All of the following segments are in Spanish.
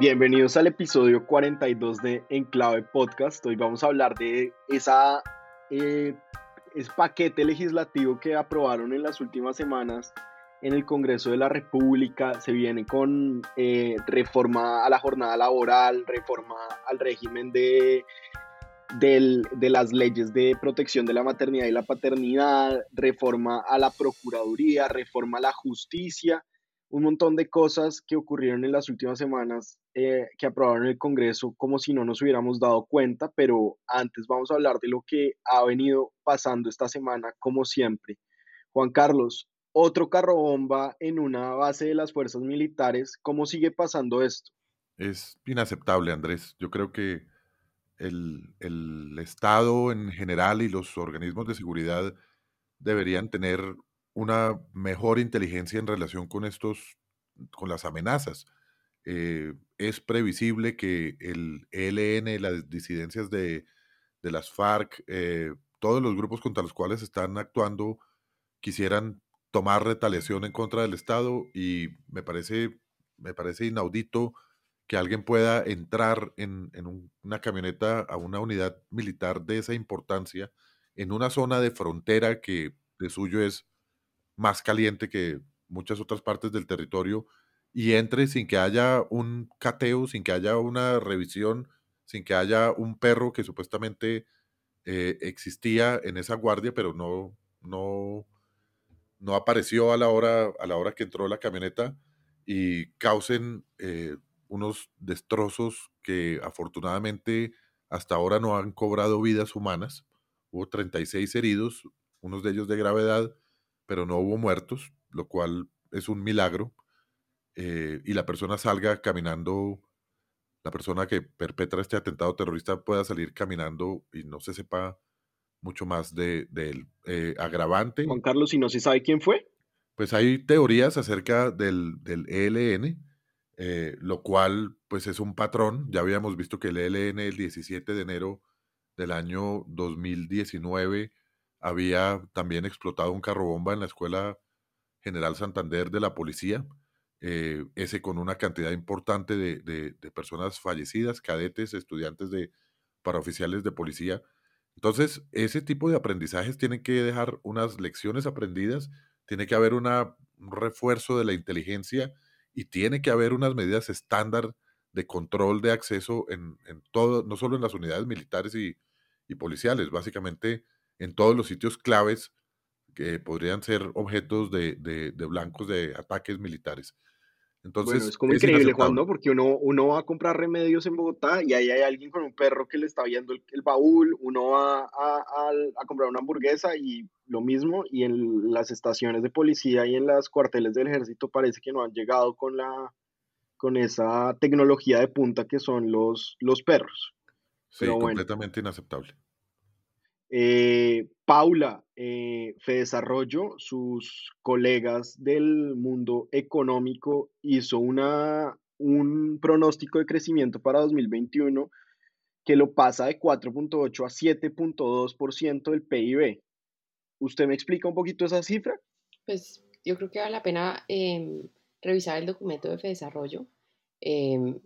Bienvenidos al episodio 42 de Enclave Podcast. Hoy vamos a hablar de esa, eh, ese paquete legislativo que aprobaron en las últimas semanas en el Congreso de la República. Se viene con eh, reforma a la jornada laboral, reforma al régimen de, de las leyes de protección de la maternidad y la paternidad, reforma a la Procuraduría, reforma a la justicia un montón de cosas que ocurrieron en las últimas semanas eh, que aprobaron el Congreso como si no nos hubiéramos dado cuenta, pero antes vamos a hablar de lo que ha venido pasando esta semana, como siempre. Juan Carlos, otro carro bomba en una base de las fuerzas militares, ¿cómo sigue pasando esto? Es inaceptable, Andrés. Yo creo que el, el Estado en general y los organismos de seguridad deberían tener una mejor inteligencia en relación con estos, con las amenazas. Eh, es previsible que el ELN, las disidencias de, las FARC, eh, todos los grupos contra los cuales están actuando, quisieran tomar retaliación en contra del Estado y me parece, me parece inaudito que alguien pueda entrar en, en una camioneta a una unidad militar de esa importancia en una zona de frontera que de suyo es más caliente que muchas otras partes del territorio y entre sin que haya un cateo, sin que haya una revisión, sin que haya un perro que supuestamente eh, existía en esa guardia, pero no, no, no apareció a la, hora, a la hora que entró la camioneta y causen eh, unos destrozos que afortunadamente hasta ahora no han cobrado vidas humanas. Hubo 36 heridos, unos de ellos de gravedad, pero no hubo muertos, lo cual es un milagro, eh, y la persona salga caminando, la persona que perpetra este atentado terrorista pueda salir caminando y no se sepa mucho más de, él. Eh, agravante. Juan Carlos, ¿y no se sabe quién fue? Pues hay teorías acerca del, del ELN, eh, lo cual pues es un patrón. Ya habíamos visto que el ELN el 17 de enero del año 2019 había también explotado un carro bomba en la Escuela General Santander de la Policía, eh, ese con una cantidad importante de, personas fallecidas, cadetes, estudiantes de paraoficiales de policía. Entonces, ese tipo de aprendizajes tienen que dejar unas lecciones aprendidas, tiene que haber una, un refuerzo de la inteligencia y tiene que haber unas medidas estándar de control de acceso en, todo, no solo en las unidades militares y, y policiales, básicamente en todos los sitios claves que podrían ser objetos de, blancos de ataques militares. Entonces, bueno, es como increíble, Juan, ¿no? Porque uno, uno va a comprar remedios en Bogotá y ahí hay alguien con un perro que le está viendo el, baúl, uno va a, a, comprar una hamburguesa y lo mismo, y en las estaciones de policía y en las cuarteles del ejército parece que no han llegado con, la, con esa tecnología de punta que son los, los perros. Sí, completamente inaceptable. Eh, Paula, eh, Desarrollo, sus colegas del mundo económico, hizo una, un pronóstico de crecimiento para 2021 que lo pasa de 4.8 a 7.2% del PIB. ¿Usted me explica un poquito esa cifra? Pues yo creo que vale la pena em, revisar el documento de Desarrollo. Em,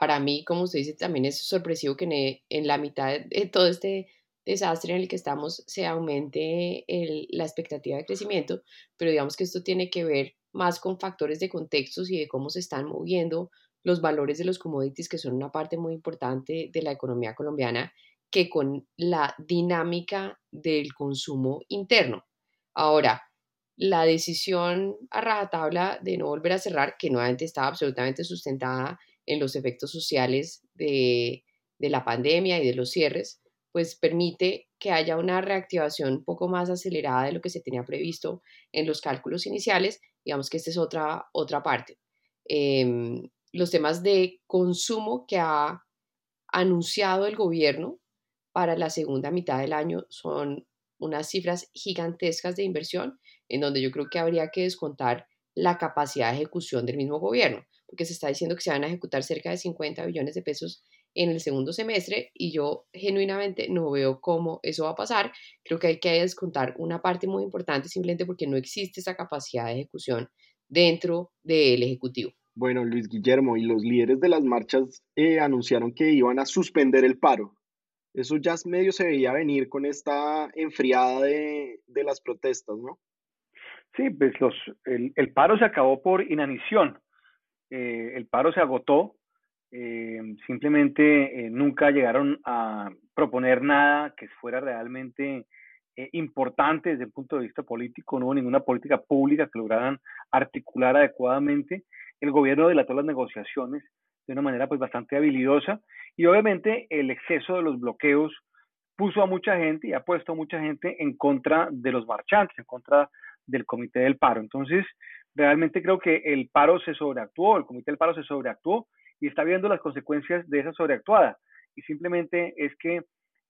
para mí, como usted dice, también es sorpresivo que en, en la mitad de todo este desastre en el que estamos se aumente la expectativa de crecimiento, pero digamos que esto tiene que ver más con factores de contextos y de cómo se están moviendo los valores de los commodities, que son una parte muy importante de la economía colombiana, que con la dinámica del consumo interno. Ahora, la decisión a rajatabla de no volver a cerrar, que nuevamente estaba absolutamente sustentada en los efectos sociales de, la pandemia y de los cierres, pues permite que haya una reactivación un poco más acelerada de lo que se tenía previsto en los cálculos iniciales. Digamos que esta es otra, otra parte. Em, los temas de consumo que ha anunciado el gobierno para la segunda mitad del año son unas cifras gigantescas de inversión, en donde yo creo que habría que descontar la capacidad de ejecución del mismo gobierno, porque se está diciendo que se van a ejecutar cerca de 50 billones de pesos en el segundo semestre y yo genuinamente no veo cómo eso va a pasar. Creo que hay que descontar una parte muy importante simplemente porque no existe esa capacidad de ejecución dentro del Ejecutivo. Bueno, Luis Guillermo, y los líderes de las marchas eh, anunciaron que iban a suspender el paro. Eso ya medio se veía venir con esta enfriada de, las protestas, ¿no? Sí, pues los, el, paro se acabó por inanición. Eh, el paro se agotó. Eh, simplemente nunca llegaron a proponer nada que fuera realmente importante desde el punto de vista político. No hubo ninguna política pública que lograran articular adecuadamente el gobierno dilató las negociaciones de una manera pues bastante habilidosa y obviamente el exceso de los bloqueos puso a mucha gente y ha puesto a mucha gente en contra de los marchantes, en contra del comité del paro. Entonces, realmente creo que el paro se sobreactuó, el comité del paro se sobreactuó y está viendo las consecuencias de esa sobreactuada. Y simplemente es que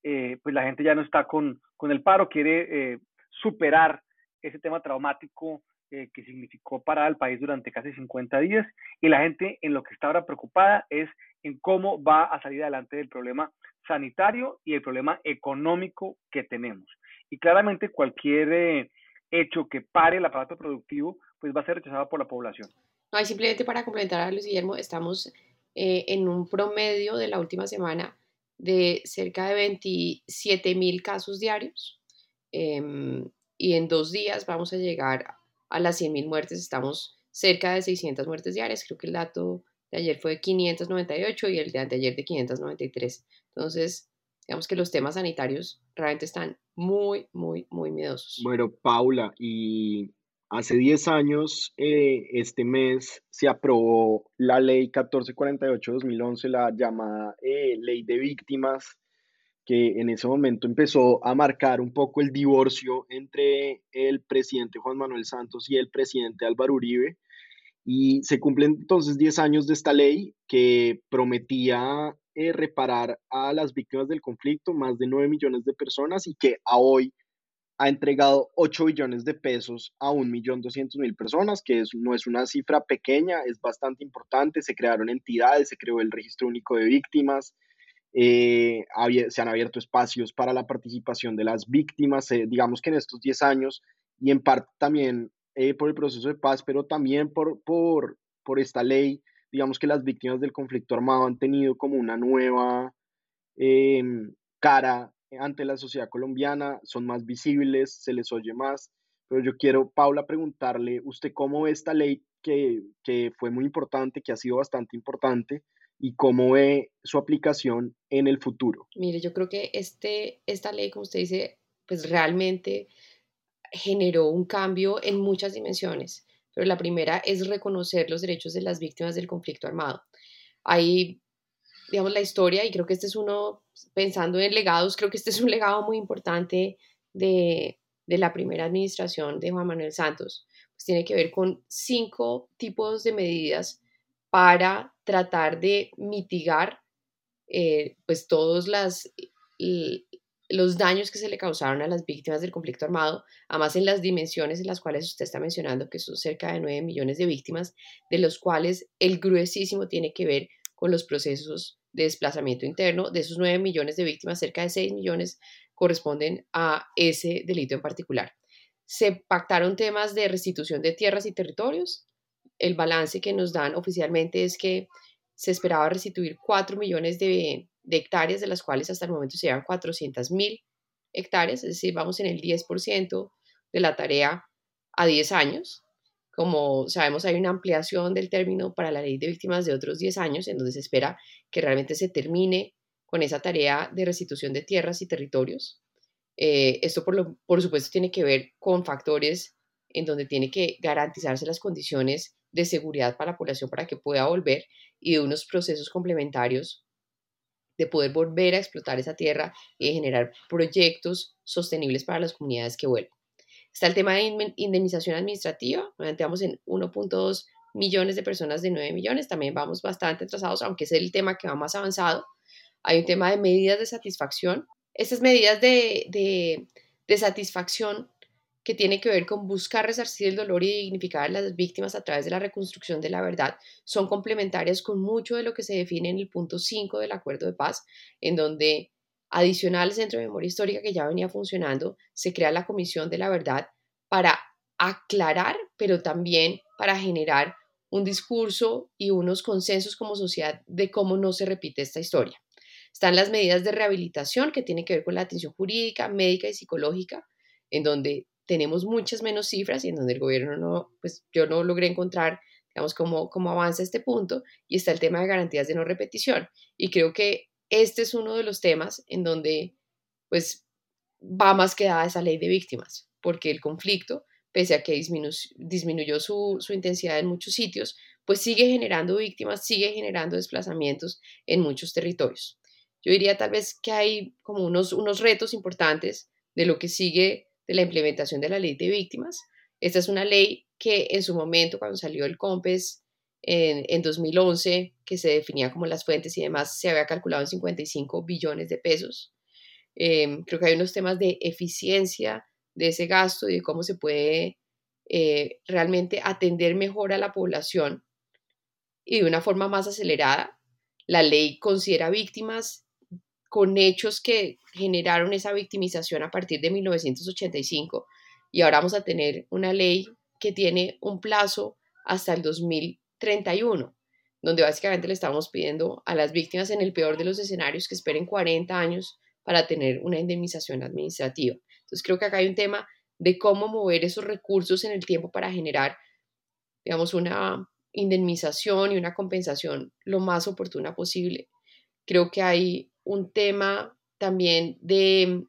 eh, pues la gente ya no está con, con el paro, quiere eh, superar ese tema traumático eh, que significó para el país durante casi 50 días y la gente en lo que está ahora preocupada es en cómo va a salir adelante del problema sanitario y el problema económico que tenemos. Y claramente cualquier eh, hecho que pare el aparato productivo, pues va a ser rechazado por la población. No, simplemente para complementar a Luis Guillermo, estamos eh, en un promedio de la última semana de cerca de 27 mil casos diarios em, y en dos días vamos a llegar a las 100.000 muertes, estamos cerca de 600 muertes diarias, creo que el dato de ayer fue de 598 y el de anteayer de 593. Entonces, digamos que los temas sanitarios realmente están muy, muy, muy miedosos. Bueno, Paula, y hace 10 años, eh, este mes, se aprobó la ley 1448-2011, la llamada eh, ley de víctimas, que en ese momento empezó a marcar un poco el divorcio entre el presidente Juan Manuel Santos y el presidente Álvaro Uribe. Y se cumplen entonces 10 años de esta ley que prometía eh, reparar a las víctimas del conflicto, más de 9 millones de personas, y que a hoy ha entregado 8 billones de pesos a 1.200.000 personas, que no es una cifra pequeña, es bastante importante. Se crearon entidades, se creó el registro único de víctimas, eh, se han abierto espacios para la participación de las víctimas, eh, digamos que en estos 10 años, y en parte también eh, por el proceso de paz, pero también por, por, por esta ley, digamos que las víctimas del conflicto armado han tenido como una nueva em, cara ante la sociedad colombiana, son más visibles, se les oye más, pero yo quiero, Paula, preguntarle, ¿usted cómo ve esta ley que, que fue muy importante, que ha sido bastante importante? y cómo ve su aplicación en el futuro. Mire, yo creo que este, esta ley, como usted dice, pues realmente generó un cambio en muchas dimensiones, pero la primera es reconocer los derechos de las víctimas del conflicto armado. Hay, digamos, la historia, y creo que este es uno, pensando en legados, creo que este es un legado muy importante de, de la primera administración de Juan Manuel Santos, pues tiene que ver con cinco tipos de medidas para tratar de mitigar eh, pues todos las, los daños que se le causaron a las víctimas del conflicto armado, además en las dimensiones en las cuales usted está mencionando, que son cerca de 9 millones de víctimas, de los cuales el gruesísimo tiene que ver con los procesos de desplazamiento interno. De esos 9 millones de víctimas, cerca de 6 millones corresponden a ese delito en particular. Se pactaron temas de restitución de tierras y territorios, el balance que nos dan oficialmente es que se esperaba restituir 4 millones de, hectáreas, de las cuales hasta el momento se llevan 400 mil hectáreas, es decir, vamos en el 10% de la tarea a 10 años. Como sabemos, hay una ampliación del término para la ley de víctimas de otros 10 años, en donde se espera que realmente se termine con esa tarea de restitución de tierras y territorios. Eh, esto, por, por supuesto, tiene que ver con factores en donde tiene que garantizarse las condiciones de seguridad para la población para que pueda volver y de unos procesos complementarios de poder volver a explotar esa tierra y generar proyectos sostenibles para las comunidades que vuelven. Está el tema de indemnización administrativa, planteamos en 1.2 millones de personas de 9 millones, también vamos bastante atrasados, aunque es el tema que va más avanzado. Hay un tema de medidas de satisfacción. Estas medidas de, de, de satisfacción que tiene que ver con buscar resarcir el dolor y dignificar a las víctimas a través de la reconstrucción de la verdad, son complementarias con mucho de lo que se define en el punto 5 del acuerdo de paz, en donde adicional al Centro de Memoria Histórica que ya venía funcionando, se crea la Comisión de la Verdad para aclarar, pero también para generar un discurso y unos consensos como sociedad de cómo no se repite esta historia. Están las medidas de rehabilitación que tienen que ver con la atención jurídica, médica y psicológica, en donde tenemos muchas menos cifras y en donde el gobierno no, pues yo no logré encontrar, digamos, cómo, cómo avanza este punto. Y está el tema de garantías de no repetición. Y creo que este es uno de los temas en donde, pues, va más que dada esa ley de víctimas, porque el conflicto, pese a que disminuyó su, su intensidad en muchos sitios, pues sigue generando víctimas, sigue generando desplazamientos en muchos territorios. Yo diría tal vez que hay como unos, unos retos importantes de lo que sigue de la implementación de la ley de víctimas. Esta es una ley que en su momento, cuando salió el COMPES en, en 2011, que se definía como las fuentes y demás, se había calculado en 55 billones de pesos. Em, creo que hay unos temas de eficiencia de ese gasto y de cómo se puede eh, realmente atender mejor a la población y de una forma más acelerada. La ley considera víctimas con hechos que generaron esa victimización a partir de 1985 y ahora vamos a tener una ley que tiene un plazo hasta el 2031, donde básicamente le estamos pidiendo a las víctimas en el peor de los escenarios que esperen 40 años para tener una indemnización administrativa. Entonces creo que acá hay un tema de cómo mover esos recursos en el tiempo para generar, digamos, una indemnización y una compensación lo más oportuna posible. Creo que hay un tema también de,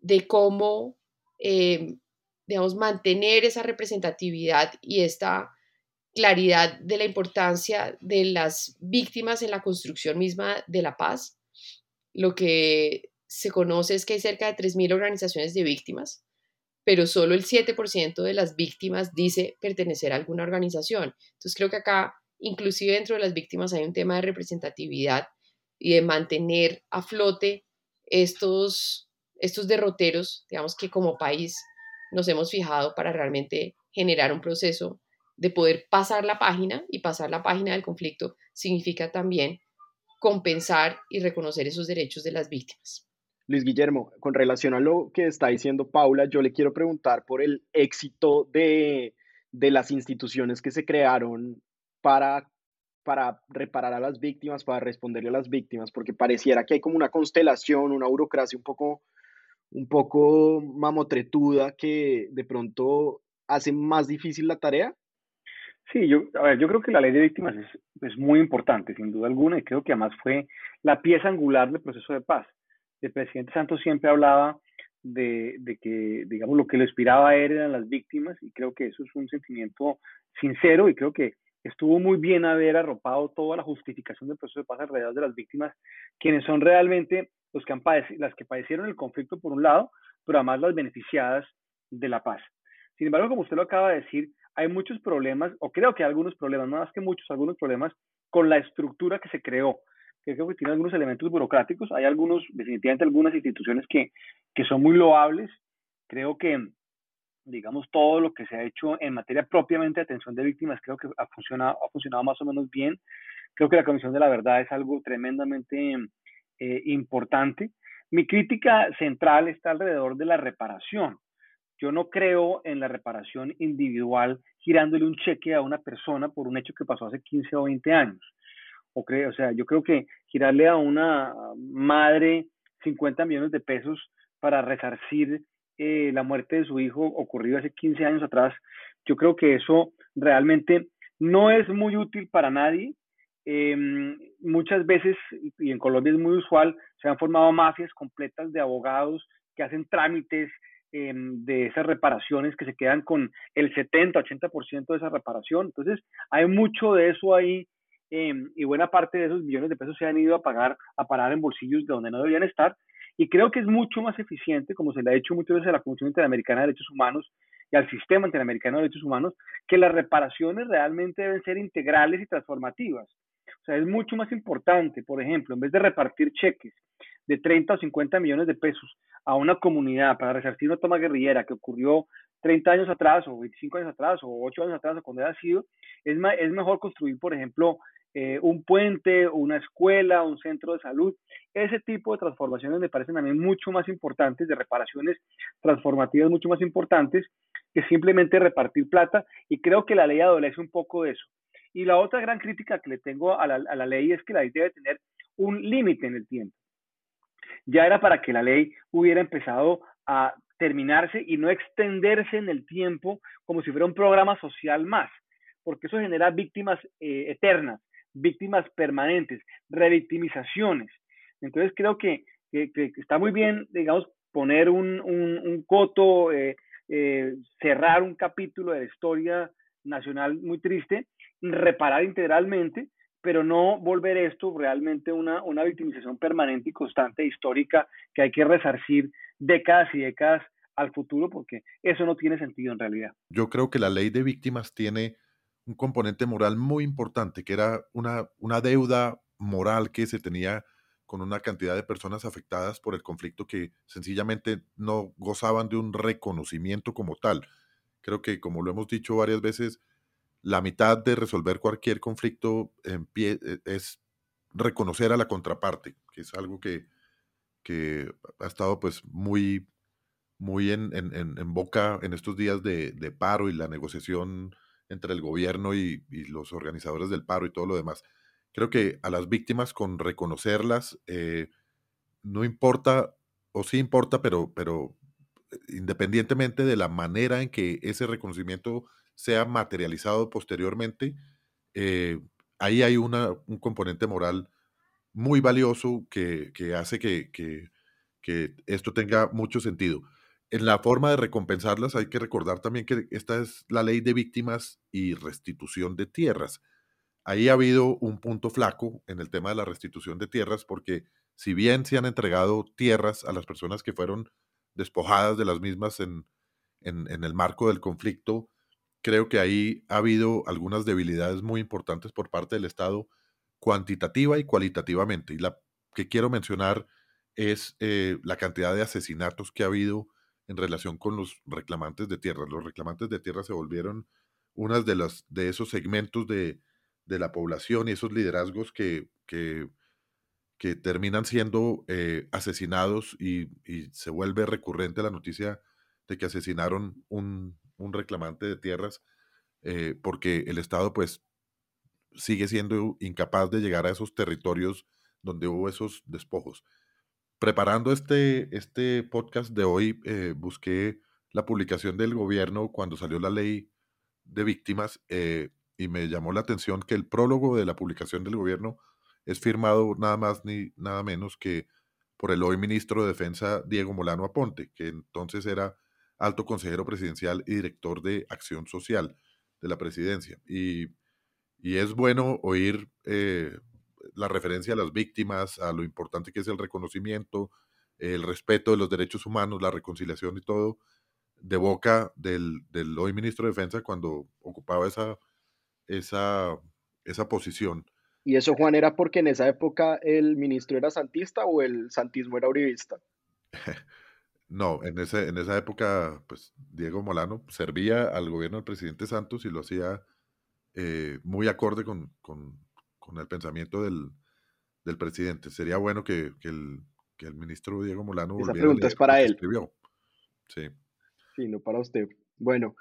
de cómo, eh, digamos, mantener esa representatividad y esta claridad de la importancia de las víctimas en la construcción misma de la paz. Lo que se conoce es que hay cerca de 3.000 organizaciones de víctimas, pero solo el 7% de las víctimas dice pertenecer a alguna organización. Entonces creo que acá, inclusive dentro de las víctimas, hay un tema de representatividad y de mantener a flote estos, estos derroteros, digamos que como país nos hemos fijado para realmente generar un proceso de poder pasar la página y pasar la página del conflicto significa también compensar y reconocer esos derechos de las víctimas. Luis Guillermo, con relación a lo que está diciendo Paula, yo le quiero preguntar por el éxito de, de las instituciones que se crearon para para reparar a las víctimas, para responderle a las víctimas, porque pareciera que hay como una constelación, una burocracia un poco, un poco mamotretuda que de pronto hace más difícil la tarea. Sí, yo, a ver, yo creo que la ley de víctimas es, muy importante, sin duda alguna, y creo que además fue la pieza angular del proceso de paz. El presidente Santos siempre hablaba de, de, que, digamos, lo que lo inspiraba eran las víctimas, y creo que eso es un sentimiento sincero, y creo que estuvo muy bien haber arropado toda la justificación del proceso de paz alrededor de las víctimas, quienes son realmente los que han las que padecieron el conflicto por un lado, pero además las beneficiadas de la paz. Sin embargo, como usted lo acaba de decir, hay muchos problemas, o creo que hay algunos problemas, no más que muchos, algunos problemas con la estructura que se creó, creo que tiene algunos elementos burocráticos, hay algunos, definitivamente algunas instituciones que, que son muy loables, creo que digamos, todo lo que se ha hecho en materia propiamente de atención de víctimas, creo que ha funcionado, ha funcionado más o menos bien. Creo que la Comisión de la Verdad es algo tremendamente eh, importante. Mi crítica central está alrededor de la reparación. Yo no creo en la reparación individual girándole un cheque a una persona por un hecho que pasó hace 15 o 20 años. O, creo, o sea, yo creo que girarle a una madre 50 millones de pesos para resarcir eh, la muerte de su hijo ocurrido hace 15 años atrás, yo creo que eso realmente no es muy útil para nadie. Em, muchas veces, y en Colombia es muy usual, se han formado mafias completas de abogados que hacen trámites em, de esas reparaciones que se quedan con el 70-80% de esa reparación. Entonces, hay mucho de eso ahí em, y buena parte de esos millones de pesos se han ido a pagar, a parar en bolsillos de donde no deberían estar y creo que es mucho más eficiente, como se le ha hecho muchas veces a la Comisión Interamericana de Derechos Humanos, y al sistema interamericano de derechos humanos, que las reparaciones realmente deben ser integrales y transformativas. O sea, es mucho más importante, por ejemplo, en vez de repartir cheques de 30 o 50 millones de pesos a una comunidad para resarcir una toma guerrillera que ocurrió 30 años atrás o 25 años atrás o 8 años atrás o cuando haya sido, es, es mejor construir, por ejemplo, eh, un puente, una escuela, un centro de salud. Ese tipo de transformaciones me parecen mí mucho más importantes, de reparaciones transformativas mucho más importantes que simplemente repartir plata y creo que la ley adolece un poco de eso. Y la otra gran crítica que le tengo a la, a la ley es que la ley debe tener un límite en el tiempo. Ya era para que la ley hubiera empezado a terminarse y no extenderse en el tiempo como si fuera un programa social más, porque eso genera víctimas eh, eternas, víctimas permanentes, revictimizaciones. Entonces creo que, que, está muy bien, digamos, poner un, un, coto, eh, eh, cerrar un capítulo de la historia nacional muy triste, reparar integralmente, pero no volver esto realmente una, una victimización permanente y constante histórica que hay que resarcir décadas y décadas al futuro porque eso no tiene sentido en realidad. Yo creo que la ley de víctimas tiene un componente moral muy importante, que era una, una deuda moral que se tenía con una cantidad de personas afectadas por el conflicto que sencillamente no gozaban de un reconocimiento como tal. Creo que, como lo hemos dicho varias veces, la mitad de resolver cualquier conflicto en pie e, es reconocer a la contraparte, que es algo que, que ha estado pues muy, muy en, en, en boca en estos días de, de, paro y la negociación entre el gobierno y, y, los organizadores del paro y todo lo demás. Creo que a las víctimas con reconocerlas, eh, no importa, o sí importa, pero, pero independientemente de la manera en que ese reconocimiento sea materializado posteriormente, eh, ahí hay un componente moral muy valioso que, que hace que, que, esto tenga mucho sentido. En la forma de recompensarlas hay que recordar también que esta es la ley de víctimas y restitución de tierras. Ahí ha habido un punto flaco en el tema de la restitución de tierras porque si bien se han entregado tierras a las personas que fueron despojadas de las mismas en, en el marco del conflicto, creo que ahí ha habido algunas debilidades muy importantes por parte del Estado, cuantitativa y cualitativamente. Y la que quiero mencionar es eh, la cantidad de asesinatos que ha habido en relación con los reclamantes de tierra. Los reclamantes de tierra se volvieron unas de, las, de esos segmentos de, de la población y esos liderazgos que, que, terminan siendo eh, asesinados y, se vuelve recurrente la noticia de que asesinaron un, un reclamante de tierras, eh, porque el Estado pues sigue siendo incapaz de llegar a esos territorios donde hubo esos despojos. Preparando este, este podcast de hoy, eh, busqué la publicación del gobierno cuando salió la ley de víctimas eh, y me llamó la atención que el prólogo de la publicación del gobierno es firmado nada más ni nada menos que por el hoy ministro de Defensa Diego Molano Aponte, que entonces era alto consejero presidencial y director de acción social de la presidencia. Y, es bueno oír eh, la referencia a las víctimas, a lo importante que es el reconocimiento, el respeto de los derechos humanos, la reconciliación y todo, de boca del, del hoy ministro de Defensa cuando ocupaba esa, esa, esa posición. ¿Y eso, Juan, era porque en esa época el ministro era santista o el santismo era uribista? No, en, ese, en esa época, pues Diego Molano servía al gobierno del presidente Santos y lo hacía eh, muy acorde con, con, con el pensamiento del, del, presidente. Sería bueno que, que, el, que, el, ministro Diego Molano Esa pregunta es para él. Escribió. Sí. Sí, no para usted. Bueno,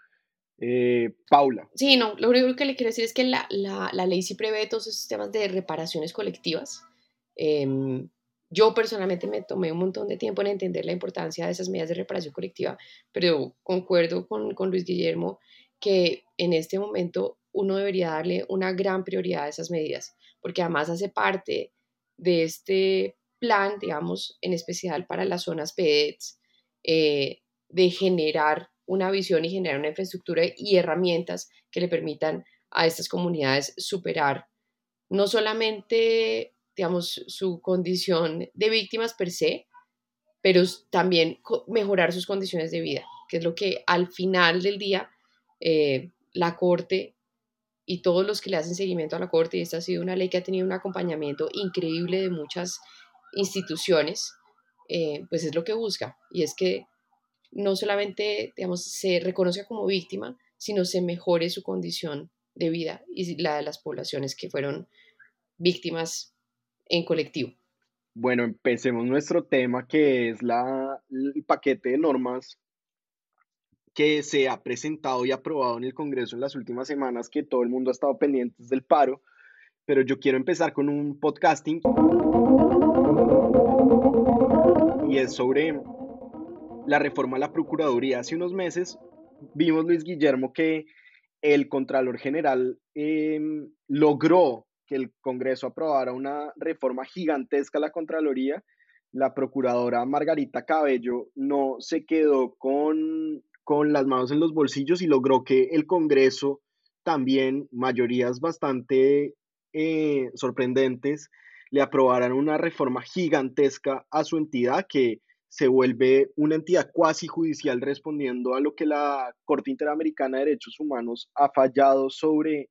eh, Paula. Sí, no, lo único que le quiero decir es que la, la, la ley sí prevé todos esos temas de reparaciones colectivas. Eh, yo personalmente me tomé un montón de tiempo en entender la importancia de esas medidas de reparación colectiva, pero concuerdo con, con Luis Guillermo que en este momento uno debería darle una gran prioridad a esas medidas, porque además hace parte de este plan, digamos, en especial para las zonas PEDs, eh, de generar una visión y generar una infraestructura y herramientas que le permitan a estas comunidades superar no solamente digamos, su condición de víctimas per se, pero también mejorar sus condiciones de vida, que es lo que al final del día eh, la Corte y todos los que le hacen seguimiento a la Corte, y esta ha sido una ley que ha tenido un acompañamiento increíble de muchas instituciones, eh, pues es lo que busca, y es que no solamente, digamos, se reconozca como víctima, sino se mejore su condición de vida y la de las poblaciones que fueron víctimas en colectivo. Bueno, empecemos nuestro tema que es la, el paquete de normas que se ha presentado y aprobado en el Congreso en las últimas semanas, que todo el mundo ha estado pendiente del paro, pero yo quiero empezar con un podcasting y es sobre la reforma a la Procuraduría. Hace unos meses vimos, Luis Guillermo, que el Contralor General em, logró que el Congreso aprobara una reforma gigantesca a la Contraloría. La procuradora Margarita Cabello no se quedó con, con las manos en los bolsillos y logró que el Congreso también, mayorías bastante eh, sorprendentes, le aprobaran una reforma gigantesca a su entidad que se vuelve una entidad cuasi judicial respondiendo a lo que la Corte Interamericana de Derechos Humanos ha fallado sobre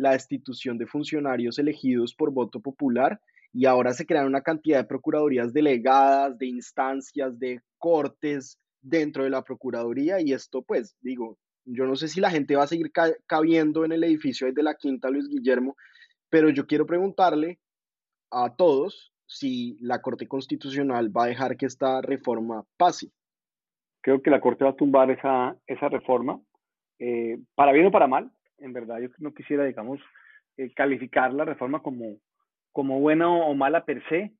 la destitución de funcionarios elegidos por voto popular y ahora se crean una cantidad de procuradurías delegadas, de instancias, de cortes dentro de la Procuraduría y esto pues digo, yo no sé si la gente va a seguir cabiendo en el edificio de la Quinta Luis Guillermo, pero yo quiero preguntarle a todos si la Corte Constitucional va a dejar que esta reforma pase. Creo que la Corte va a tumbar esa, esa reforma, eh, para bien o para mal. En verdad, yo no quisiera, digamos, eh, calificar la reforma como, como buena o mala per se,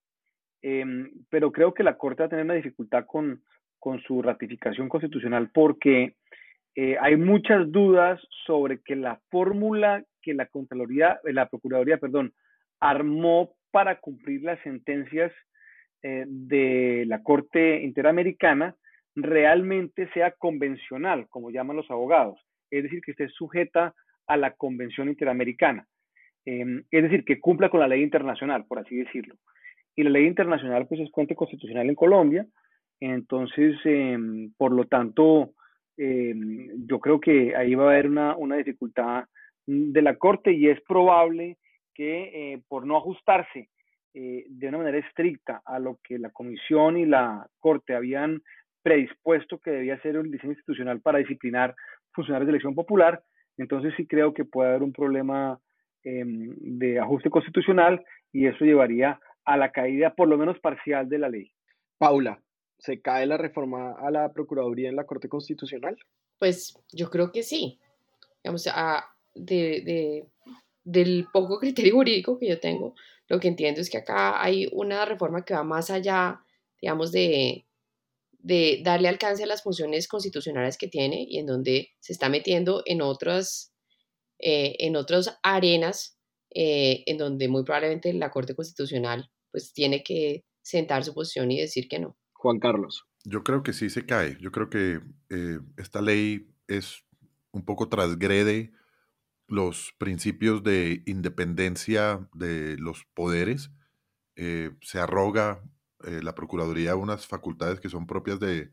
em, pero creo que la Corte va a tener una dificultad con, con su ratificación constitucional porque eh, hay muchas dudas sobre que la fórmula que la Contraloría, la Procuraduría, perdón, armó para cumplir las sentencias eh, de la Corte Interamericana realmente sea convencional, como llaman los abogados, es decir, que esté sujeta a la Convención Interamericana, em, es decir, que cumpla con la ley internacional, por así decirlo. Y la ley internacional, pues, es fuente constitucional en Colombia, entonces, em, por lo tanto, em, yo creo que ahí va a haber una, una dificultad de la Corte y es probable que eh, por no ajustarse eh, de una manera estricta a lo que la Comisión y la Corte habían predispuesto que debía ser un diseño institucional para disciplinar funcionarios de elección popular, entonces sí creo que puede haber un problema em, de ajuste constitucional y eso llevaría a la caída por lo menos parcial de la ley. Paula, ¿se cae la reforma a la Procuraduría en la Corte Constitucional? Pues yo creo que sí. Digamos, a, de, del poco criterio jurídico que yo tengo, lo que entiendo es que acá hay una reforma que va más allá, digamos, de, de darle alcance a las funciones constitucionales que tiene y en donde se está metiendo en otras, eh, en otras arenas eh, en donde muy probablemente la Corte Constitucional pues tiene que sentar su posición y decir que no. Juan Carlos. Yo creo que sí se cae. Yo creo que eh, esta ley es un poco transgrede los principios de independencia de los poderes, eh, se arroga eh, la Procuraduría unas facultades que son propias de,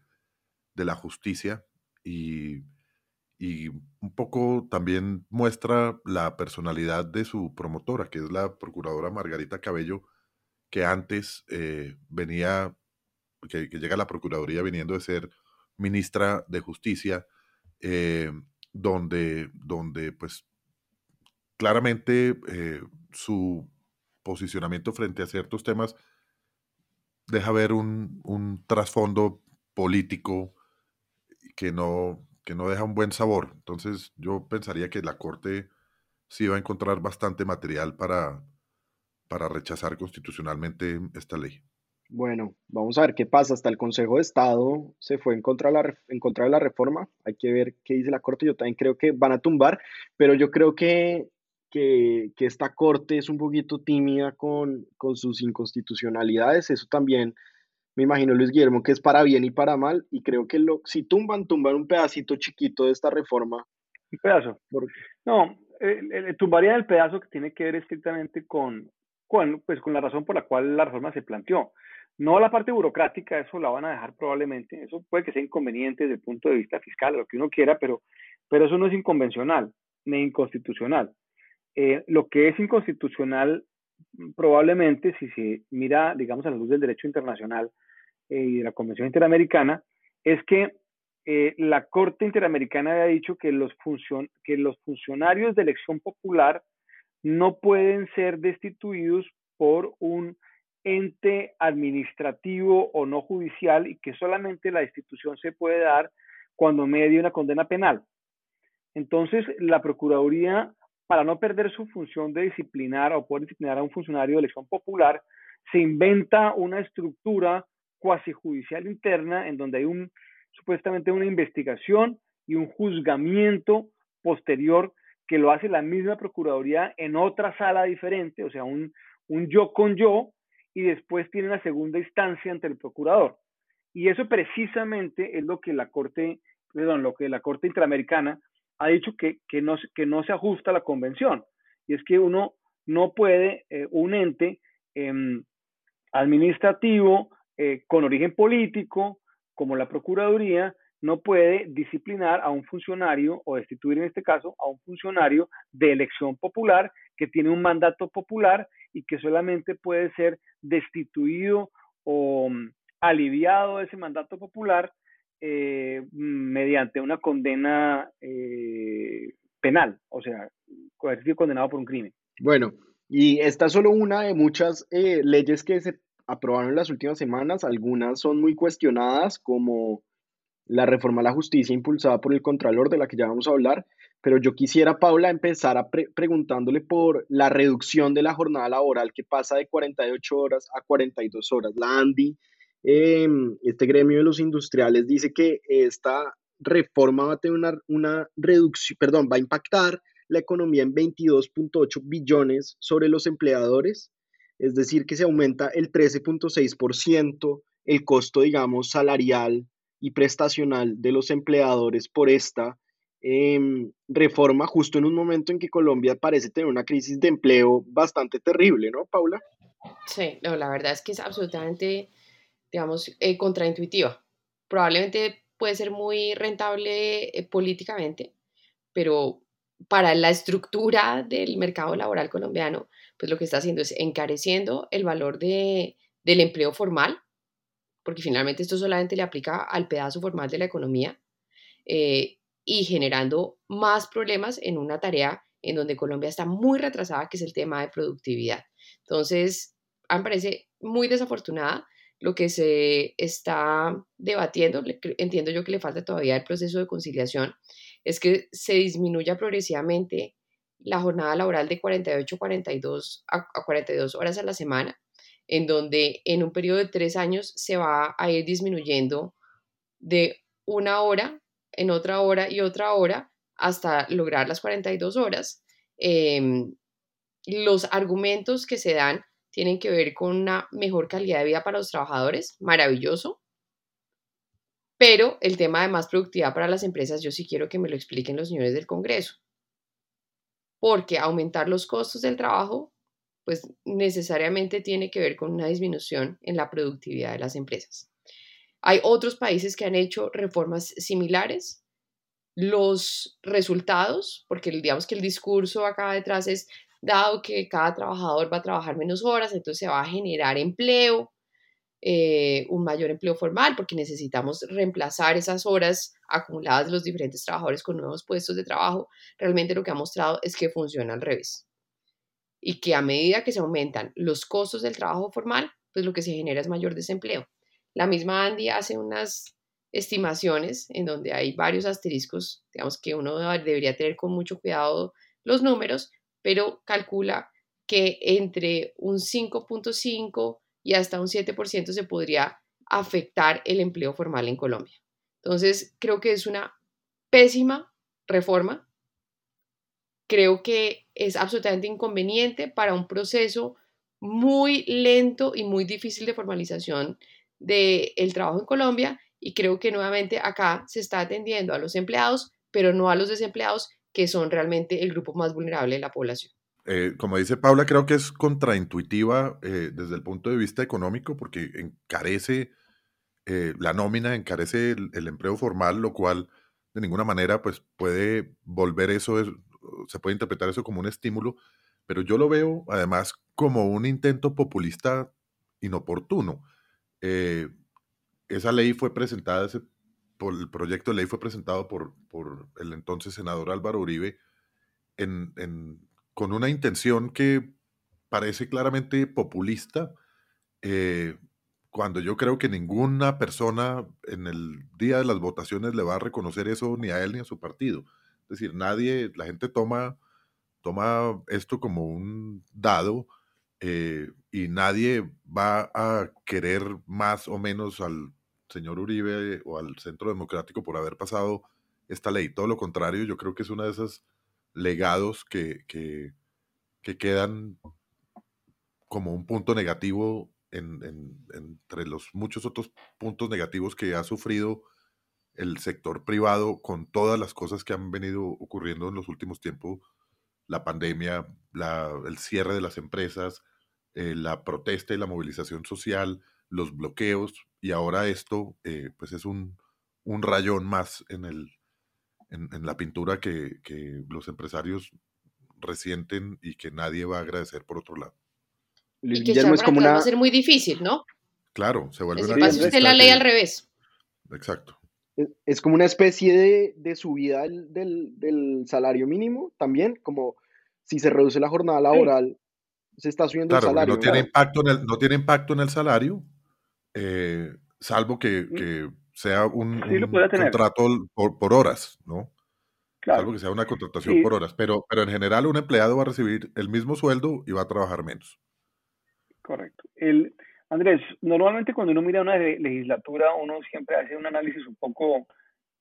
la justicia y, un poco también muestra la personalidad de su promotora, que es la Procuradora Margarita Cabello, que antes eh, venía, que, llega a la Procuraduría viniendo de ser ministra de Justicia, donde, donde pues claramente eh, su posicionamiento frente a ciertos temas deja ver un, trasfondo político que no, que no deja un buen sabor. Entonces yo pensaría que la Corte sí va a encontrar bastante material para, para rechazar constitucionalmente esta ley. Bueno, vamos a ver qué pasa. Hasta el Consejo de Estado se fue en contra, de la, en contra de la reforma. Hay que ver qué dice la Corte. Yo también creo que van a tumbar, pero yo creo que que, esta corte es un poquito tímida con, con sus inconstitucionalidades. Eso también me imagino, Luis Guillermo, que es para bien y para mal. Y creo que lo, si tumban, tumban un pedacito chiquito de esta reforma. Un pedazo. No, tumbaría el pedazo que tiene que ver estrictamente con, con, pues, con la razón por la cual la reforma se planteó. No la parte burocrática, eso la van a dejar probablemente, eso puede que sea inconveniente desde el punto de vista fiscal, lo que uno quiera, pero, pero eso no es inconvencional ni inconstitucional. Eh, lo que es inconstitucional probablemente, si se mira, digamos, a la luz del derecho internacional eh, y de la Convención Interamericana, es que eh, la Corte Interamericana había dicho que los, que los funcionarios de elección popular no pueden ser destituidos por un ente administrativo o no judicial y que solamente la destitución se puede dar cuando media una condena penal. Entonces, la Procuraduría, para no perder su función de disciplinar o poder disciplinar a un funcionario de elección popular, se inventa una estructura cuasi judicial interna en donde hay un supuestamente una investigación y un juzgamiento posterior que lo hace la misma Procuraduría en otra sala diferente, o sea, un, un yo con yo, y después tiene una segunda instancia ante el procurador. Y eso precisamente es lo que la Corte, perdón, lo que la Corte Interamericana ha dicho que, que, no, que no se ajusta a la convención. Y es que uno no puede, eh, un ente em, administrativo eh, con origen político, como la Procuraduría, no puede disciplinar a un funcionario o destituir en este caso a un funcionario de elección popular que tiene un mandato popular y que solamente puede ser destituido o mm, aliviado de ese mandato popular eh, mediante una condena eh, penal, o sea, haber sido condenado por un crimen. Bueno, y esta es solo una de muchas eh, leyes que se aprobaron en las últimas semanas. Algunas son muy cuestionadas, como la reforma a la justicia impulsada por el Contralor, de la que ya vamos a hablar, pero yo quisiera, Paula, empezar a preguntándole por la reducción de la jornada laboral que pasa de 48 horas a 42 horas. La ANDI, em, este gremio de los industriales, dice que esta reforma va a tener una, una reducción, perdón, va a impactar la economía en 22.8 billones sobre los empleadores, es decir, que se aumenta el 13.6% el costo, digamos, salarial y prestacional de los empleadores por esta em, reforma, justo en un momento en que Colombia parece tener una crisis de empleo bastante terrible, ¿no, Paula? Sí, no, la verdad es que es absolutamente, digamos, eh, contraintuitiva. Probablemente puede ser muy rentable eh, políticamente, pero para la estructura del mercado laboral colombiano, pues lo que está haciendo es encareciendo el valor de, del empleo formal, porque finalmente esto solamente le aplica al pedazo formal de la economía eh, y generando más problemas en una tarea en donde Colombia está muy retrasada, que es el tema de productividad. Entonces, a mí me parece muy desafortunada lo que se está debatiendo, entiendo yo que le falta todavía el proceso de conciliación, es que se disminuya progresivamente la jornada laboral de 48 42 a 42 horas a la semana en donde en un periodo de tres años se va a ir disminuyendo de una hora en otra hora y otra hora hasta lograr las 42 horas. Em, los argumentos que se dan tienen que ver con una mejor calidad de vida para los trabajadores, maravilloso, pero el tema de más productividad para las empresas, yo sí quiero que me lo expliquen los señores del Congreso, porque aumentar los costos del trabajo pues necesariamente tiene que ver con una disminución en la productividad de las empresas. Hay otros países que han hecho reformas similares. Los resultados, porque digamos que el discurso acá detrás es, dado que cada trabajador va a trabajar menos horas, entonces se va a generar empleo, eh, un mayor empleo formal, porque necesitamos reemplazar esas horas acumuladas de los diferentes trabajadores con nuevos puestos de trabajo. Realmente lo que ha mostrado es que funciona al revés y que a medida que se aumentan los costos del trabajo formal, pues lo que se genera es mayor desempleo. La misma Andy hace unas estimaciones en donde hay varios asteriscos, digamos que uno debería tener con mucho cuidado los números, pero calcula que entre un 5.5 y hasta un 7% se podría afectar el empleo formal en Colombia. Entonces, creo que es una pésima reforma creo que es absolutamente inconveniente para un proceso muy lento y muy difícil de formalización del trabajo en Colombia y creo que nuevamente acá se está atendiendo a los empleados, pero no a los desempleados, que son realmente el grupo más vulnerable de la población. eh, como dice Paula, creo que es contraintuitiva eh, desde el punto de vista económico porque encarece eh, la nómina, encarece el, empleo formal, lo cual de ninguna manera pues puede volver eso, se puede interpretar eso como un estímulo, pero yo lo veo además como un intento populista inoportuno. esa ley fue presentada, por el proyecto de ley fue presentado por, por el entonces senador Álvaro Uribe con una intención que parece claramente populista, eh, cuando yo creo que ninguna persona en el día de las votaciones le va a reconocer eso ni a él ni a su partido. Es decir, nadie, la gente toma, toma esto como un dado eh, y nadie va a querer más o menos al señor Uribe o al Centro Democrático por haber pasado esta ley. Todo lo contrario, yo creo que es una de esas legados que, que, quedan como un punto negativo entre los muchos otros puntos negativos que ha sufrido el sector privado con todas las cosas que han venido ocurriendo en los últimos tiempos, la pandemia, el cierre de las empresas, eh, la protesta y la movilización social, los bloqueos, y ahora esto, eh, pues es un, un rayón más en el, en, la pintura que, los empresarios resienten y que nadie va a agradecer por otro lado. y que es como una... va a ser muy difícil, ¿no? Claro, se vuelve una... usted la ley al revés. Exacto. Es, como una especie de, de subida del, salario mínimo también, como si se reduce la jornada laboral, se está subiendo el salario. No tiene, impacto en el, no tiene impacto en el salario, eh, salvo que mm sea un, contrato por, horas, ¿no? Claro. Salvo que sea una contratación por horas, pero, pero en general un empleado va a recibir el mismo sueldo y va a trabajar menos. Correcto. El, Andrés, normalmente cuando uno mira una legislatura, uno siempre hace un análisis un poco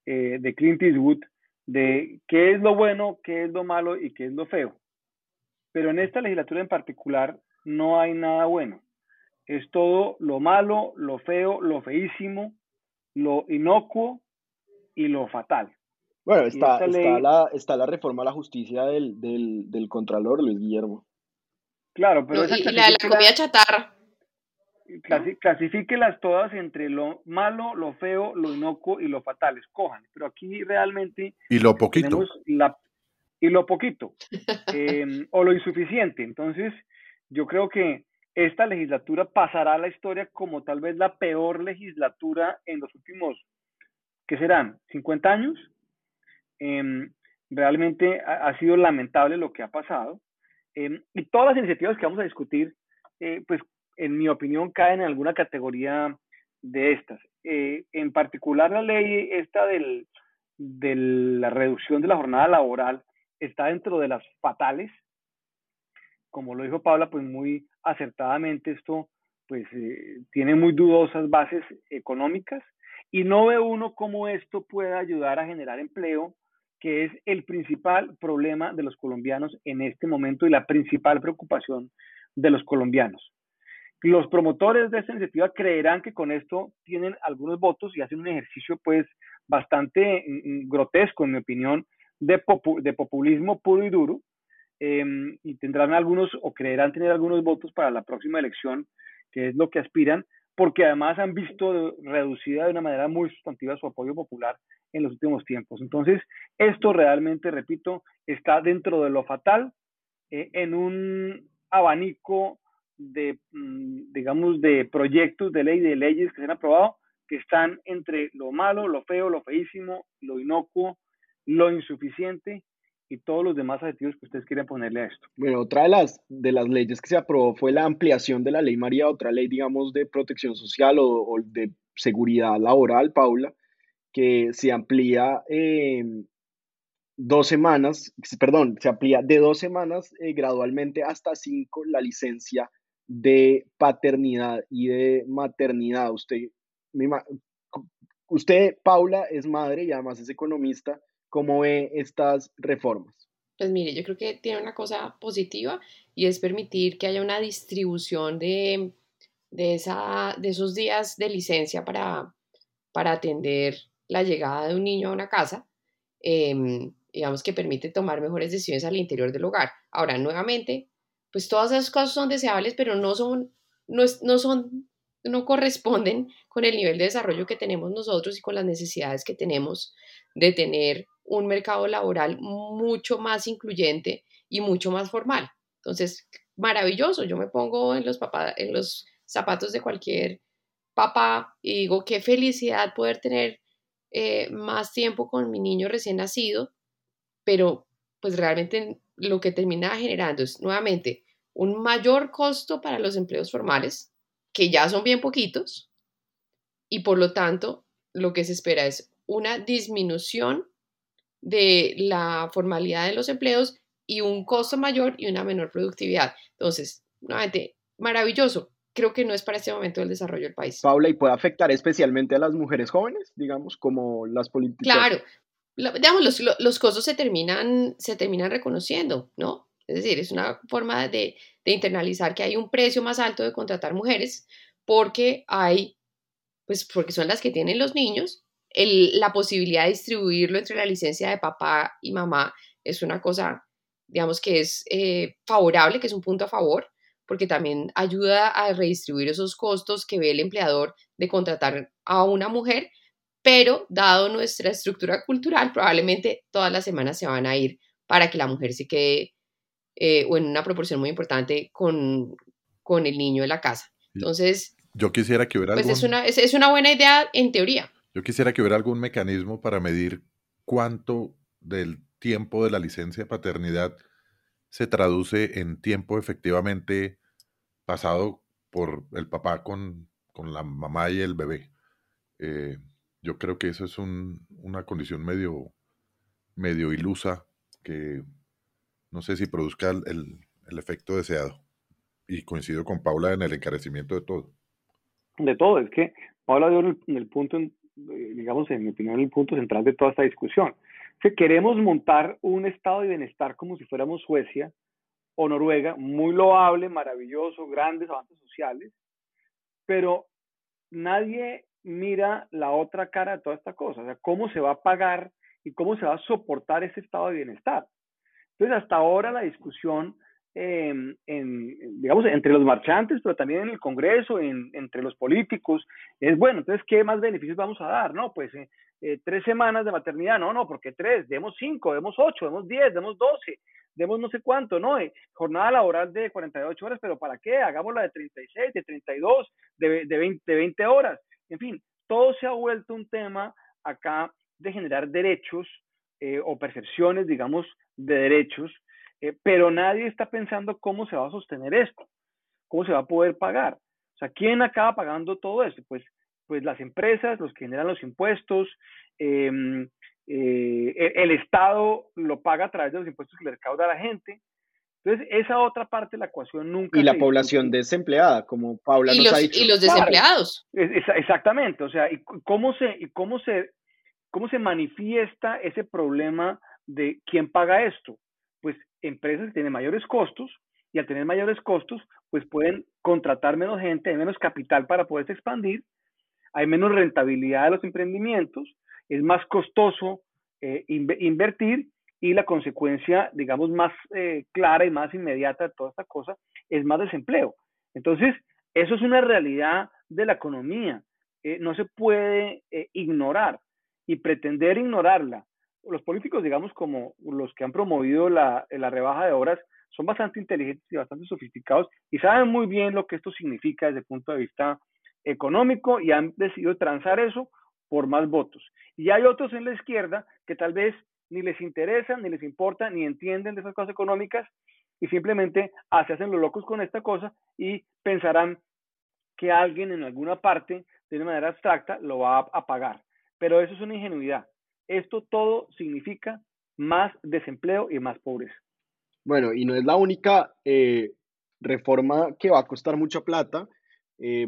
eh, de Clint Eastwood de qué es lo bueno, qué es lo malo y qué es lo feo. Pero en esta legislatura en particular no hay nada bueno. Es todo lo malo, lo feo, lo feísimo, lo inocuo y lo fatal. Bueno, está, está, la, está la reforma a la justicia del, del, del Contralor, Luis Guillermo. Claro, pero... y la, la comida chatarra. clasifíquelas todas entre lo malo, lo feo, lo inocuo y lo fatal. Escojan. Pero aquí realmente... Y lo poquito. La, y lo poquito. Em, o lo insuficiente. Entonces, yo creo que esta legislatura pasará a la historia como tal vez la peor legislatura en los últimos, ¿qué serán? ¿50 años? Em, realmente ha, sido lamentable lo que ha pasado. Em, y todas las iniciativas que vamos a discutir, eh, pues en mi opinión, caen en alguna categoría de estas. Eh, en particular, la ley esta del, de la reducción de la jornada laboral está dentro de las fatales, como lo dijo Paula, pues muy acertadamente esto pues eh, tiene muy dudosas bases económicas y no ve uno cómo esto puede ayudar a generar empleo, que es el principal problema de los colombianos en este momento y la principal preocupación de los colombianos. Los promotores de esta iniciativa creerán que con esto tienen algunos votos y hacen un ejercicio pues bastante mm, mm, grotesco, en mi opinión, de, de populismo puro y duro, Em, y tendrán algunos o creerán tener algunos votos para la próxima elección, que es lo que aspiran, porque además han visto reducida de una manera muy sustantiva su apoyo popular en los últimos tiempos. Entonces, esto realmente, repito, está dentro de lo fatal, eh, en un abanico de, mm, digamos, de proyectos de ley, de leyes que se han aprobado, que están entre lo malo, lo feo, lo feísimo, lo inocuo, lo insuficiente y todos los demás adjetivos que ustedes quieran ponerle a esto. Bueno, otra de las, de las leyes que se aprobó fue la ampliación de la ley María, otra ley, digamos, de protección social o, de seguridad laboral, Paula, que se amplía dos semanas, perdón, se amplía de dos semanas eh, gradualmente hasta cinco la licencia de paternidad y de maternidad. Usted, usted, Paula, es madre y además es economista. ¿Cómo ve estas reformas? Pues mire, yo creo que tiene una cosa positiva y es permitir que haya una distribución de, de, esa, de esos días de licencia para, para atender la llegada de un niño a una casa. Em, digamos que permite tomar mejores decisiones al interior del hogar. Ahora, nuevamente, pues todas esas cosas son deseables, pero no son, no, no son, no corresponden con el nivel de desarrollo que tenemos nosotros y con las necesidades que tenemos de tener un mercado laboral mucho más incluyente y mucho más formal. Entonces, maravilloso, yo me pongo en los, en los zapatos de cualquier papá y digo, qué felicidad poder tener eh, más tiempo con mi niño recién nacido, pero pues realmente lo que termina generando es nuevamente un mayor costo para los empleos formales, que ya son bien poquitos, y por lo tanto lo que se espera es una disminución de la formalidad de los empleos y un costo mayor y una menor productividad. Entonces, nuevamente, maravilloso. Creo que no es para este momento el desarrollo del país. Paula, ¿y puede afectar especialmente a las mujeres jóvenes, digamos, como las políticas? Claro, digamos, los, los, costos se terminan, se terminan reconociendo, ¿no? Es decir, es una forma de, de internalizar que hay un precio más alto de contratar mujeres porque hay, pues porque son las que tienen los niños la posibilidad de distribuirlo entre la licencia de papá y mamá es una cosa, digamos, que es eh, favorable, que es un punto a favor, porque también ayuda a redistribuir esos costos que ve el empleador de contratar a una mujer, pero dado nuestra estructura cultural, probablemente todas las semanas se van a ir para que la mujer se quede, eh, o en una proporción muy importante, con, con el niño en la casa. Entonces, yo quisiera que hubiera pues es, una, es una buena idea en teoría. Yo quisiera que hubiera algún mecanismo para medir cuánto del tiempo de la licencia de paternidad se traduce en tiempo efectivamente pasado por el papá con, la mamá y el bebé. Eh, yo creo que eso es una condición medio, medio ilusa que no sé si produzca el, efecto deseado. Y coincido con Paula en el encarecimiento de todo. De todo, es que Paula dio en el, punto en, digamos, en mi opinión, el punto central de toda esta discusión. Si queremos montar un estado de bienestar como si fuéramos Suecia o Noruega, muy loable, maravilloso, grandes avances sociales, pero nadie mira la otra cara de toda esta cosa, o sea, cómo se va a pagar y cómo se va a soportar ese estado de bienestar. Entonces, hasta ahora la discusión Em, en, digamos, entre los marchantes, pero también en el Congreso, en, entre los políticos. Es bueno, entonces, ¿qué más beneficios vamos a dar? No, pues eh, eh, tres semanas de maternidad, no, no, porque tres, demos cinco, demos ocho, demos diez, demos doce, demos no sé cuánto, ¿no? Eh, jornada laboral de 48 horas, pero ¿para qué? Hagámosla de 36, de 32, de, de, 20, de 20 horas. En fin, todo se ha vuelto un tema acá de generar derechos o percepciones, digamos, de derechos eh, pero nadie está pensando cómo se va a sostener esto, cómo se va a poder pagar. O sea, ¿quién acaba pagando todo esto? Pues, pues las empresas, los que generan los impuestos, em, eh, e-, el Estado lo paga a través de los impuestos que le recauda a la gente. Entonces, esa otra parte de la ecuación nunca. Y la población desempleada, como Paula nos ha dicho. Y los desempleados. exactamente. O sea, ¿y cómo se, y cómo se, cómo se manifiesta ese problema de quién paga esto? Pues empresas que tienen mayores costos y al tener mayores costos, pues pueden contratar menos gente, hay menos capital para poderse expandir, hay menos rentabilidad de los emprendimientos, es más costoso eh, invertir y la consecuencia, digamos, más eh, clara y más inmediata de toda esta cosa es más desempleo. Entonces, eso es una realidad de la economía, eh, no se puede ignorar y pretender ignorarla los políticos, digamos, como los que han promovido la, la, rebaja de horas, son bastante inteligentes y bastante sofisticados y saben muy bien lo que esto significa desde el punto de vista económico y han decidido transar eso por más votos. Y hay otros en la izquierda que tal vez ni les interesa, ni les importa, ni entienden de esas cosas económicas y simplemente se hacen los locos con esta cosa y pensarán que alguien en alguna parte, de una manera abstracta, lo va a pagar. Pero eso es una ingenuidad. Esto todo significa más desempleo y más pobreza. Bueno, y no es la única eh, reforma que va a costar mucha plata. Eh,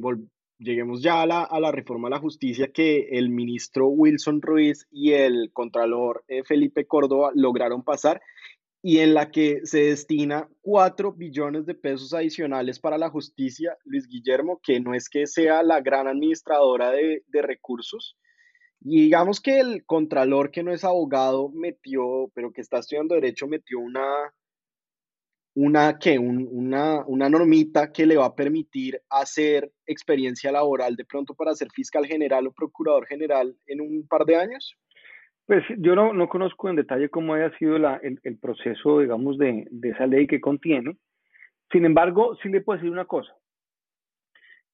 lleguemos ya a la, a la, reforma a la justicia que el ministro Wilson Ruiz y el contralor eh, Felipe Córdoba lograron pasar y en la que se destina 4 billones de pesos adicionales para la justicia, Luis Guillermo, que no es que sea la gran administradora de, de recursos, Y digamos que el contralor que no es abogado metió, pero que está estudiando derecho, metió una, una, ¿qué? una, una normita que le va a permitir hacer experiencia laboral de pronto para ser fiscal general o procurador general en un par de años? Pues yo no, no conozco en detalle cómo haya sido la, el, el, proceso, digamos, de, de, esa ley que contiene. Sin embargo, sí le puedo decir una cosa,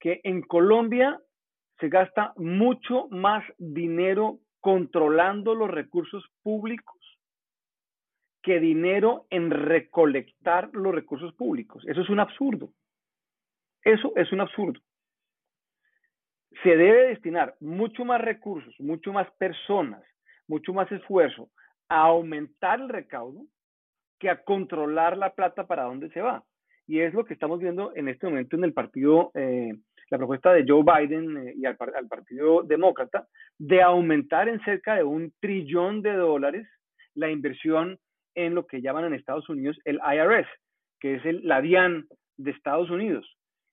que en Colombia se gasta mucho más dinero controlando los recursos públicos que dinero en recolectar los recursos públicos. Eso es un absurdo. Eso es un absurdo. Se debe destinar mucho más recursos, mucho más personas, mucho más esfuerzo a aumentar el recaudo que a controlar la plata para dónde se va. Y es lo que estamos viendo en este momento en el partido, eh, la propuesta de Joe Biden eh, y al, Partido Demócrata de aumentar en cerca de un trillón de dólares la inversión en lo que llaman en Estados Unidos el IRS, que es el, la DIAN de Estados Unidos.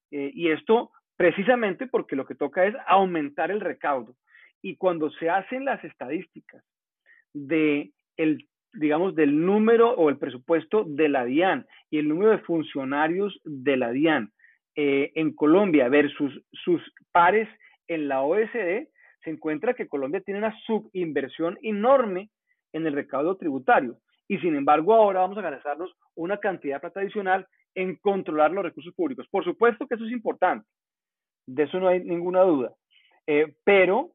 Eh, y esto precisamente porque lo que toca es aumentar el recaudo. Y cuando se hacen las estadísticas de el, digamos, del número o el presupuesto de la DIAN y el número de funcionarios de la DIAN eh, en Colombia versus sus pares en la OSD, se encuentra que Colombia tiene una subinversión enorme en el recaudo tributario. Y sin embargo, ahora vamos a gastarnos una cantidad de plata adicional en controlar los recursos públicos. Por supuesto que eso es importante, de eso no hay ninguna duda. Eh, pero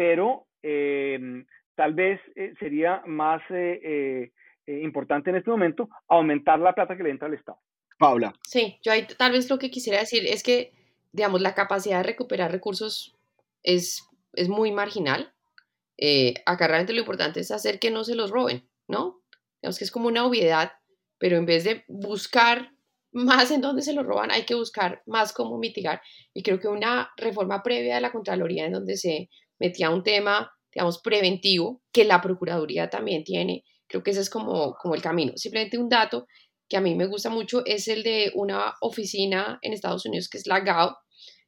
pero eh, tal vez eh, sería más eh, importante en este momento aumentar la plata que le entra al Estado. Paula. Sí, yo ahí tal vez lo que quisiera decir es que, digamos, la capacidad de recuperar recursos es, es muy marginal. acá realmente lo importante es hacer que no se los roben, ¿no? Digamos que es como una obviedad, pero en vez de buscar más en dónde se los roban, hay que buscar más cómo mitigar. Y creo que una reforma previa de la Contraloría en donde se metía un tema, digamos, preventivo, que la Procuraduría también tiene. Creo que ese es como, como el camino. Simplemente un dato que a mí me gusta mucho es el de una oficina en Estados Unidos que es la GAO,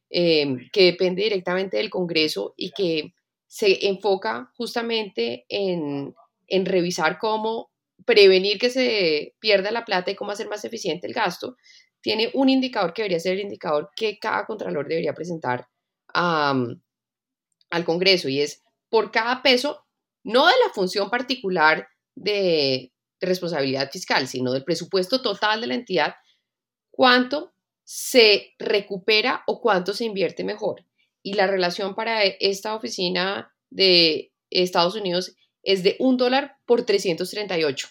eh, que depende directamente del Congreso y que se enfoca justamente en, en revisar cómo prevenir que se pierda la plata y cómo hacer más eficiente el gasto, tiene un indicador que debería ser el indicador que cada contralor debería presentar al Congreso y es por cada peso, no de la función particular de, responsabilidad fiscal, sino del presupuesto total de la entidad, cuánto se recupera o cuánto se invierte mejor. Y la relación para esta oficina de Estados Unidos es de un dólar por 338.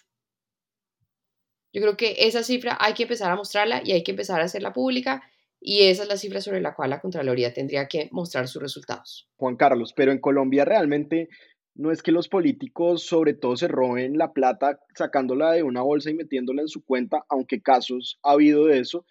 Yo creo que esa cifra hay que empezar a mostrarla y hay que empezar a hacerla pública y esa es la cifra sobre la cual la Contraloría tendría que mostrar sus resultados. Juan Carlos, pero en Colombia realmente no es que los políticos sobre todo se roben la plata sacándola de una bolsa y metiéndola en su cuenta, aunque casos ha habido de eso,